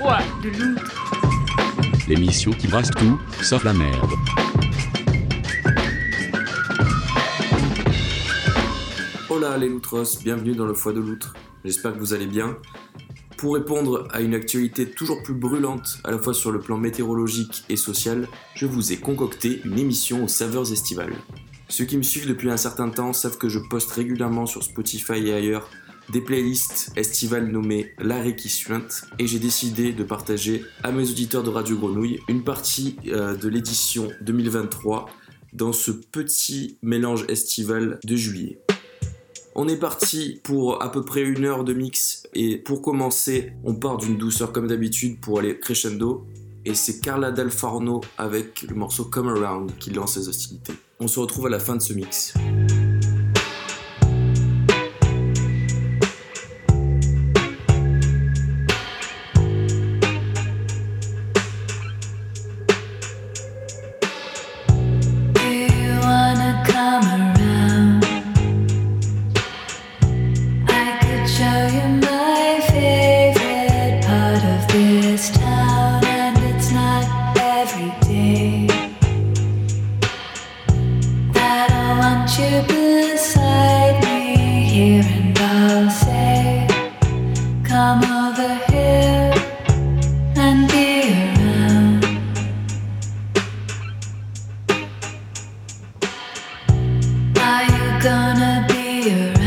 De. L'émission qui brasse tout, sauf la merde. Hola les loutros, bienvenue dans le foie de loutre. J'espère que vous allez bien. Pour répondre à une actualité toujours plus brûlante, à la fois sur le plan météorologique et social, je vous ai concocté une émission aux saveurs estivales. Ceux qui me suivent depuis un certain temps savent que je poste régulièrement sur Spotify et ailleurs des playlists estivales nommées L'arrêt qui suinte et j'ai décidé de partager à mes auditeurs de Radio Grenouille une partie euh, de l'édition 2023 dans ce petit mélange estival de juillet. On est parti pour à peu près une heure de mix et pour commencer, on part d'une douceur comme d'habitude pour aller crescendo et c'est Carla Del Forno avec le morceau Come Around qui lance les hostilités. On se retrouve à la fin de ce mix. fire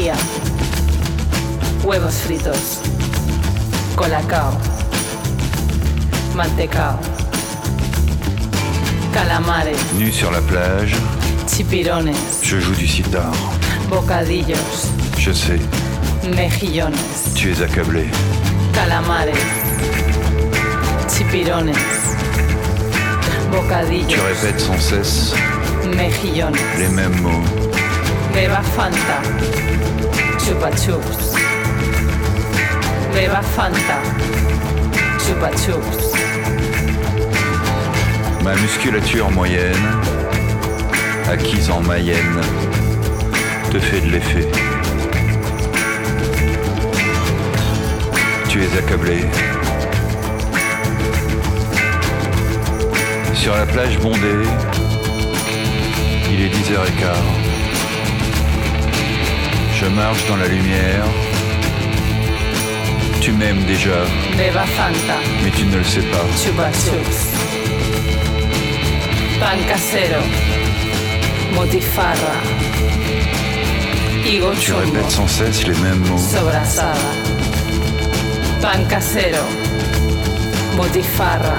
fría. Huevos fritos. Colacao. Mantecao. Calamares. Nu sur la plage, Chipirones. je joue du sitar. Bocadillos. Je sais, Mejillones. tu es accablé. Calamares. Chipirones. Bocadillos. Tu répètes sans cesse Mejillones. les mêmes mots. Beba Fanta. Chupa Chups. Beba Fanta. Chupa Chups. Ma musculature moyenne, acquise en Mayenne, te fait de l'effet. Tu es accablé. Sur la plage bondée, il est 10h15. Je marche dans la lumière. Tu m'aimes déjà, Beba Fanta. mais tu ne le sais pas. Chupa Chups. Pan casero. Motifarra. Higo Tu répètes sans cesse les mêmes mots. Sobrasada. Pan casero. Motifarra.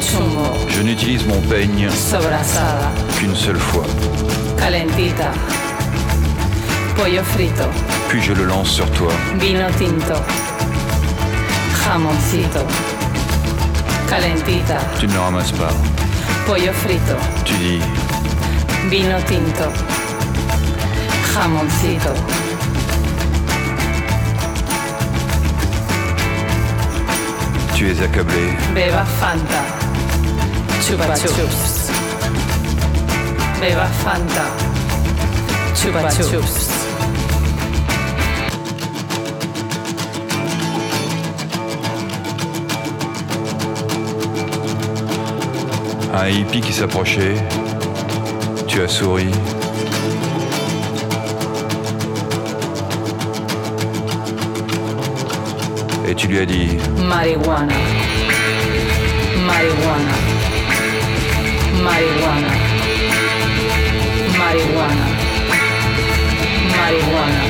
Chumbo. Je n'utilise mon peigne Sobrasada. qu'une seule fois, Calentita. Pollo frito. puis je le lance sur toi. Vino tinto. Jamoncito. Calentita. Tu ne le ramasses pas. Pollo frito. Tu dis, Vino tinto. Jamoncito. tu es accablé. Beba Fanta. Chupa Chups. Beba Fanta. Chupa Chups. Un hippie qui s'approchait. Tu as souri. Et tu lui as dit, Marihuana. Marihuana. Marihuana. Marihuana. Marihuana.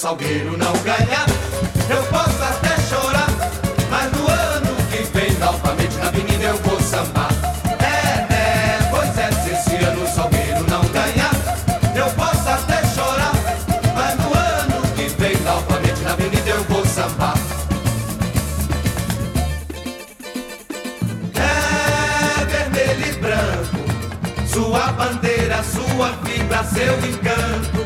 Salgueiro não ganhar, eu posso até chorar, mas no ano que vem, novamente na avenida eu vou sambar. É, é, pois é, se esse ano o Salgueiro não ganhar, eu posso até chorar, mas no ano que vem, novamente na avenida eu vou sambar. É, vermelho e branco, sua bandeira, sua fibra, seu encanto.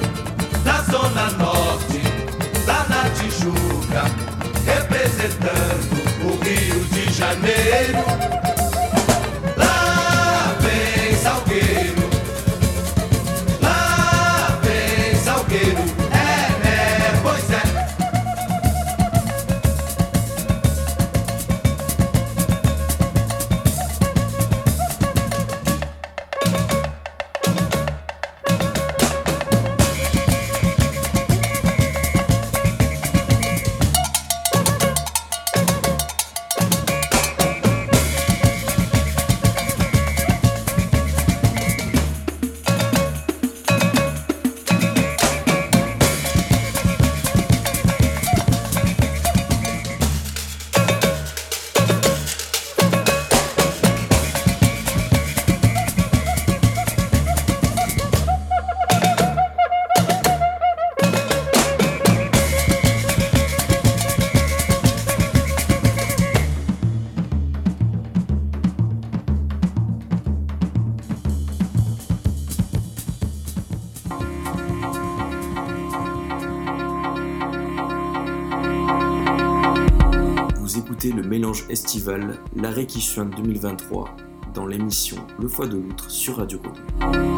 Mélange estival, l'arrêt qui suinte 2023, dans l'émission Le Foie de l'Outre sur Radio Grenouille.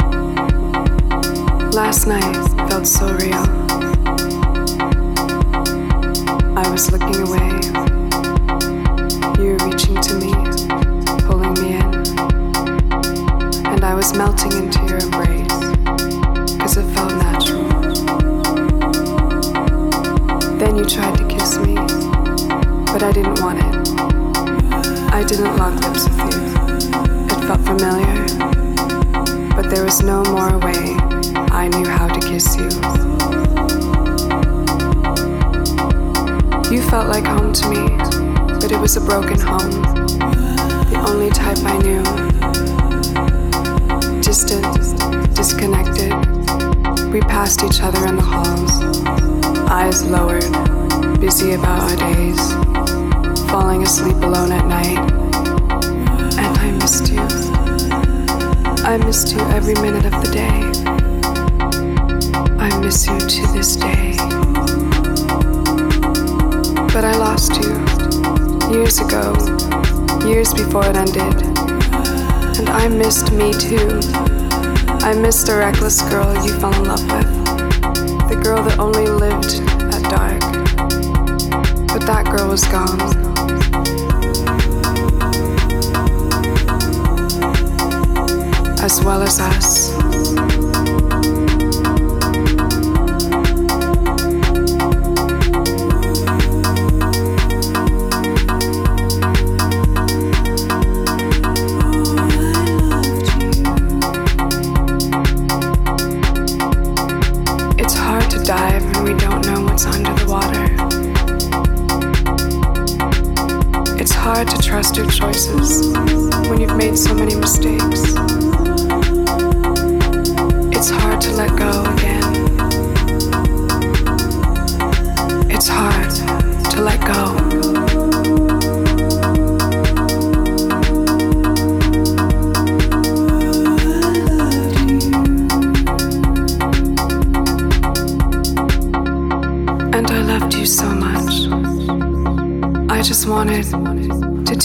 Last night felt so real. I was looking away. You reaching to me, pulling me in. And I was melting into your embrace, because it felt natural. Then you tried to kiss me, but I didn't want it. I didn't lock lips with you. It felt familiar, but there was no more way I knew how to kiss you. You felt like home to me, but it was a broken home. The only type I knew. Distant, disconnected. We passed each other in the halls, eyes lowered, busy about our days, falling asleep alone at night. And I missed you. I missed you every minute of the day. I miss you to this day. But I lost you years ago, years before it ended. And I missed me too. I missed the reckless girl you fell in love with, the girl that only lived at dark. But that girl was gone. As well as us. It's hard to dive when we don't know what's under the water. It's hard to trust your choices when you've made so many mistakes.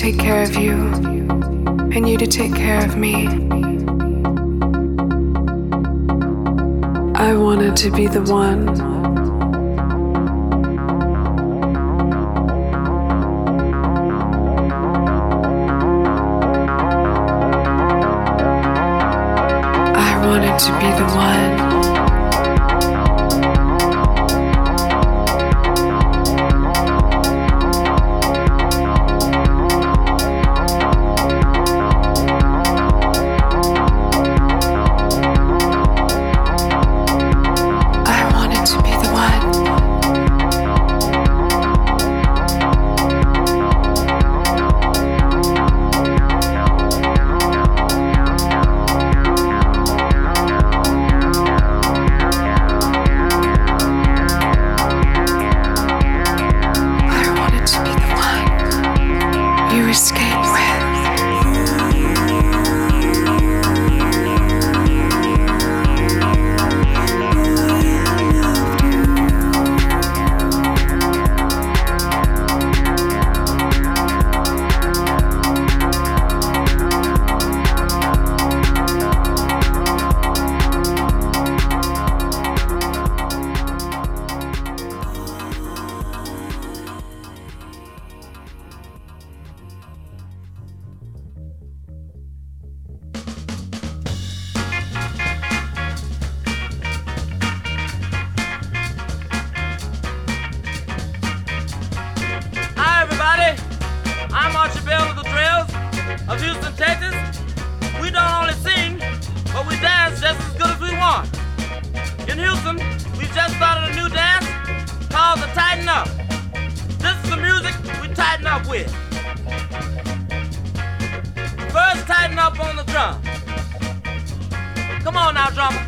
Take care of you and you to take care of me. I wanted to be the one. I wanted to be the one. I'm Archie Bell of the Trails of Houston, Texas. We don't only sing, but we dance just as good as we want. In Houston, we just started a new dance called the Tighten Up. This is the music we tighten up with. First, tighten up on the drum. Come on now, drummer.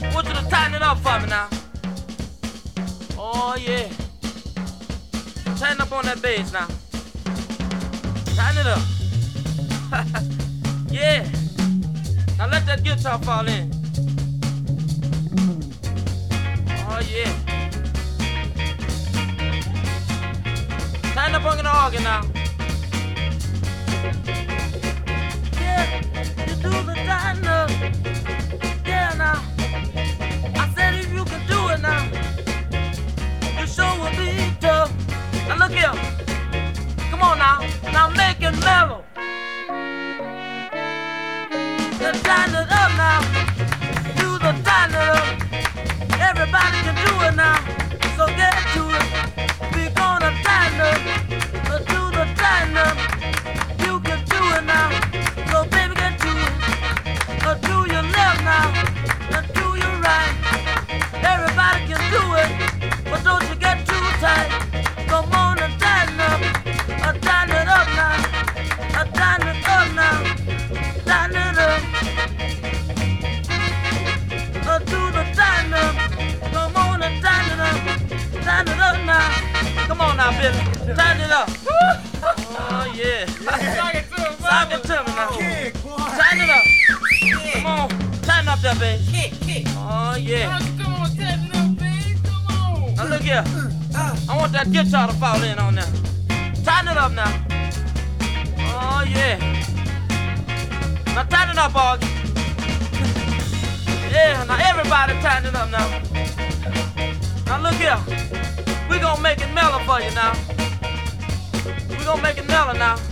I want you to tighten it up for me now. Oh, yeah. Tighten up on that bass now. Up. yeah. Now let that guitar fall in. Oh yeah. Tighten up on the organ now. Yeah, you do the. Yeah, now. I said if you can do it now, tough. Now look here. Now. Now make it mellow. Then tighten it up now. Do the tighten it up. Everybody can do it now. Now, Billy. Tighten it up. Oh, yeah. Sock it to him, Sock it to me now. Tighten it up. Come on. Tighten up there, baby. Oh, yeah. Come on, turn up, baby, come on. Now look here. I want that guitar to fall in on there. Tighten it up now. Oh, yeah. Now tighten it up, Augie. Yeah, now everybody tighten it up now. Now look here. We gonna make it mellow for you now. We gonna make it mellow now.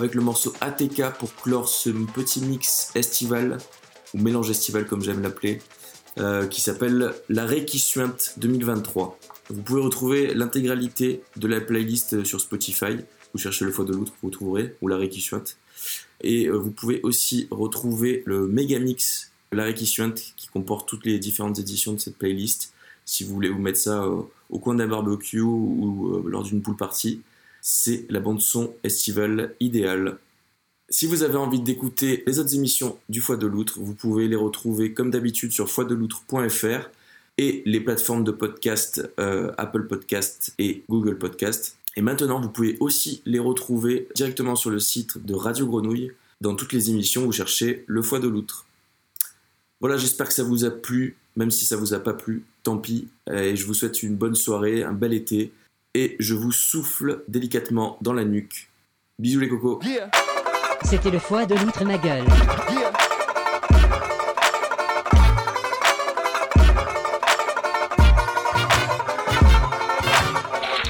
avec le morceau ATK pour clore ce petit mix estival, ou mélange estival comme j'aime l'appeler, euh, qui s'appelle L'arrêt qui suinte 2023. Vous pouvez retrouver l'intégralité de la playlist sur Spotify. Vous cherchez le foie de l'outre, vous trouverez, ou l'arrêt qui suinte. Et euh, vous pouvez aussi retrouver le méga mix L'arrêt qui comporte toutes les différentes éditions de cette playlist. Si vous voulez vous mettre ça euh, au coin d'un barbecue ou lors d'une pool party, c'est la bande son estivale idéale. Si vous avez envie d'écouter les autres émissions du Foie de l'Outre, vous pouvez les retrouver comme d'habitude sur foideloutre.fr et les plateformes de podcast euh, Apple Podcast et Google Podcast. Et maintenant, vous pouvez aussi les retrouver directement sur le site de Radio Grenouille. Dans toutes les émissions, vous cherchez le Foie de l'Outre. Voilà, j'espère que ça vous a plu, même si ça vous a pas plu, tant pis. Et je vous souhaite une bonne soirée, un bel été. Et je vous souffle délicatement dans la nuque. Bisous les cocos. C'était le foie de l'outre ma gueule.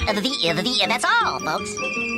The, the, the, that's all, folks.